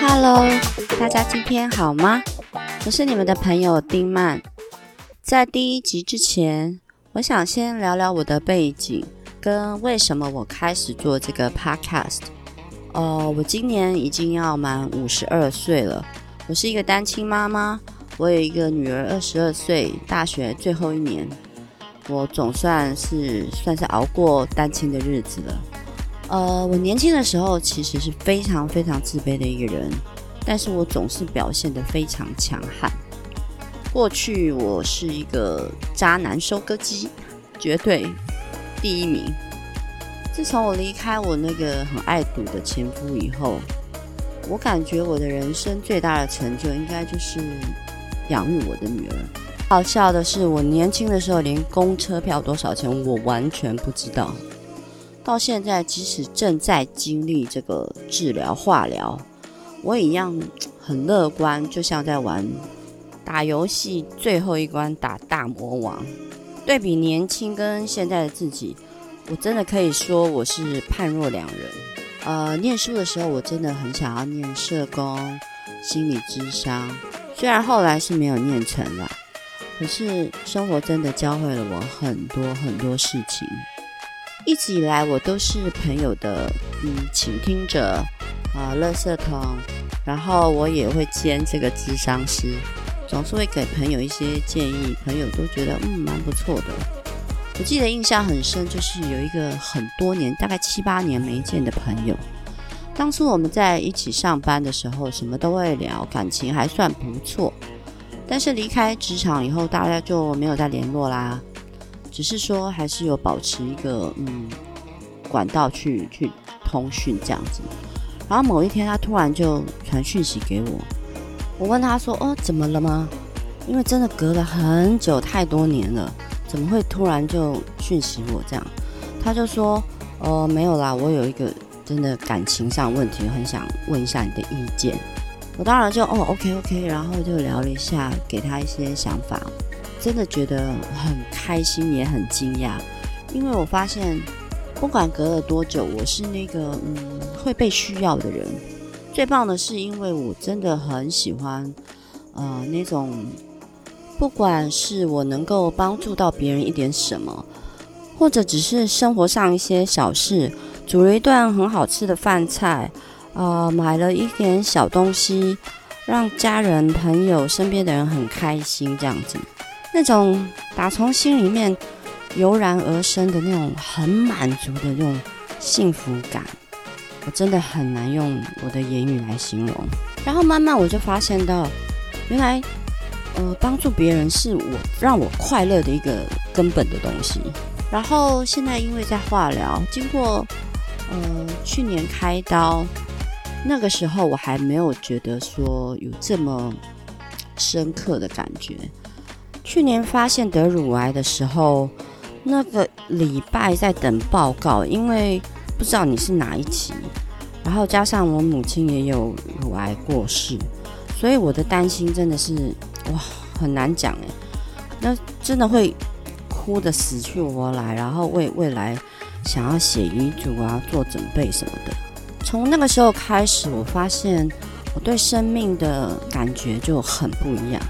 Hello，大家今天好吗？我是你们的朋友丁曼。在第一集之前，我想先聊聊我的背景跟为什么我开始做这个 podcast。哦，我今年已经要满五十二岁了。我是一个单亲妈妈，我有一个女儿，二十二岁，大学最后一年。我总算是算是熬过单亲的日子了。呃，我年轻的时候其实是非常非常自卑的一个人，但是我总是表现得非常强悍。过去我是一个渣男收割机，绝对第一名。自从我离开我那个很爱赌的前夫以后，我感觉我的人生最大的成就应该就是养育我的女儿。好笑的是，我年轻的时候连公车票多少钱我完全不知道。到现在，即使正在经历这个治疗化疗，我也一样很乐观，就像在玩打游戏最后一关打大魔王。对比年轻跟现在的自己，我真的可以说我是判若两人。呃，念书的时候我真的很想要念社工、心理咨商，虽然后来是没有念成啦。可是生活真的教会了我很多很多事情。一直以来，我都是朋友的嗯倾听者啊，垃圾桶，然后我也会兼这个咨商师，总是会给朋友一些建议，朋友都觉得嗯蛮不错的。我记得印象很深，就是有一个很多年，大概七八年没见的朋友，当初我们在一起上班的时候，什么都会聊，感情还算不错。但是离开职场以后，大家就没有再联络啦。只是说，还是有保持一个嗯管道去去通讯这样子。然后某一天，他突然就传讯息给我。我问他说：“哦，怎么了吗？”因为真的隔了很久，太多年了，怎么会突然就讯息我这样？他就说：“哦，没有啦，我有一个真的感情上问题，很想问一下你的意见。”我当然就哦，OK OK，然后就聊了一下，给他一些想法，真的觉得很开心，也很惊讶，因为我发现不管隔了多久，我是那个嗯会被需要的人。最棒的是，因为我真的很喜欢呃那种，不管是我能够帮助到别人一点什么，或者只是生活上一些小事，煮了一顿很好吃的饭菜。呃，买了一点小东西，让家人、朋友、身边的人很开心，这样子，那种打从心里面油然而生的那种很满足的那种幸福感，我真的很难用我的言语来形容。然后慢慢我就发现到，原来呃，帮助别人是我让我快乐的一个根本的东西。然后现在因为在化疗，经过呃去年开刀。那个时候我还没有觉得说有这么深刻的感觉。去年发现得乳癌的时候，那个礼拜在等报告，因为不知道你是哪一期，然后加上我母亲也有乳癌过世，所以我的担心真的是哇很难讲诶。那真的会哭得死去活来，然后为未来想要写遗嘱啊，做准备什么的。从那个时候开始，我发现我对生命的感觉就很不一样。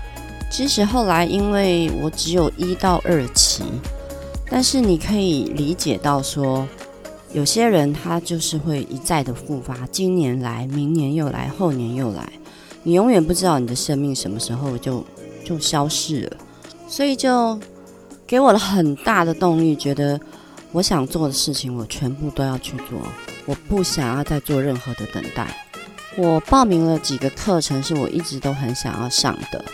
即使后来因为我只有一到二期，但是你可以理解到说，有些人他就是会一再的复发，今年来，明年又来，后年又来，你永远不知道你的生命什么时候就就消失了。所以就给我了很大的动力，觉得我想做的事情，我全部都要去做。我不想要再做任何的等待。我报名了几个课程，是我一直都很想要上的。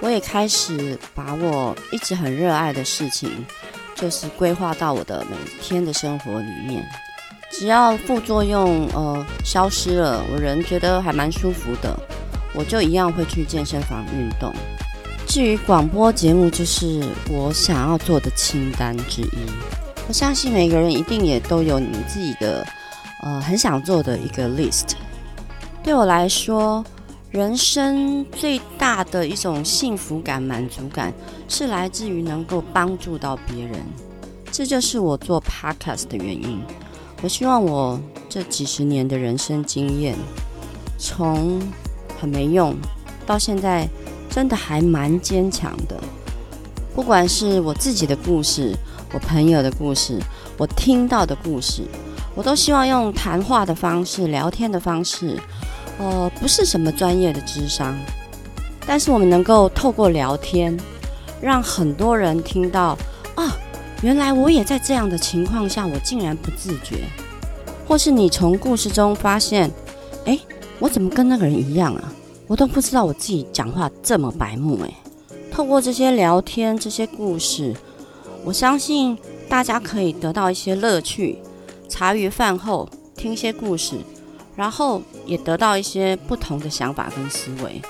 我也开始把我一直很热爱的事情，就是规划到我的每天的生活里面。只要副作用呃消失了，我人觉得还蛮舒服的，我就一样会去健身房运动。至于广播节目，就是我想要做的清单之一。我相信每个人一定也都有你们自己的。呃，很想做的一个 list。对我来说，人生最大的一种幸福感、满足感，是来自于能够帮助到别人。这就是我做 podcast 的原因。我希望我这几十年的人生经验，从很没用到现在，真的还蛮坚强的。不管是我自己的故事，我朋友的故事，我听到的故事，我都希望用谈话的方式、聊天的方式。呃，不是什么专业的智商，但是我们能够透过聊天，让很多人听到啊，原来我也在这样的情况下，我竟然不自觉，或是你从故事中发现，诶，我怎么跟那个人一样啊？我都不知道我自己讲话这么白目诶。透过这些聊天、这些故事，我相信大家可以得到一些乐趣，茶余饭后听些故事。然后也得到一些不同的想法跟思维。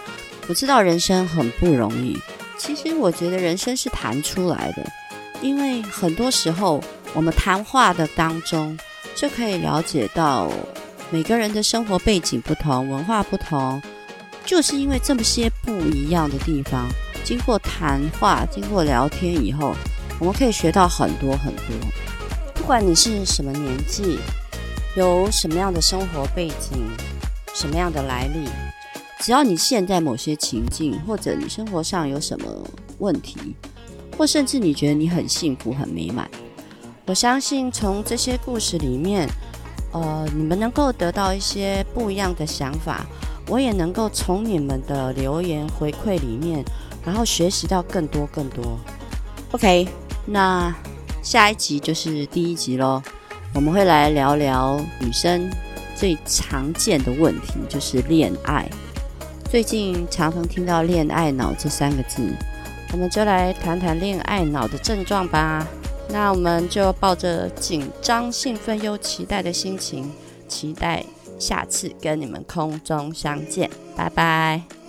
我知道人生很不容易，其实我觉得人生是谈出来的，因为很多时候我们谈话的当中就可以了解到每个人的生活背景不同，文化不同，就是因为这么些不一样的地方，经过谈话，经过聊天以后，我们可以学到很多很多。不管你是什么年纪。有什么样的生活背景，什么样的来历，只要你现在某些情境，或者你生活上有什么问题，或甚至你觉得你很幸福、很美满，我相信从这些故事里面，呃，你们能够得到一些不一样的想法，我也能够从你们的留言回馈里面，然后学习到更多更多。OK，那下一集就是第一集喽。我们会来聊聊女生最常见的问题，就是恋爱。最近常常听到“恋爱脑”这三个字，我们就来谈谈恋爱脑的症状吧。那我们就抱着紧张、兴奋又期待的心情，期待下次跟你们空中相见。拜拜。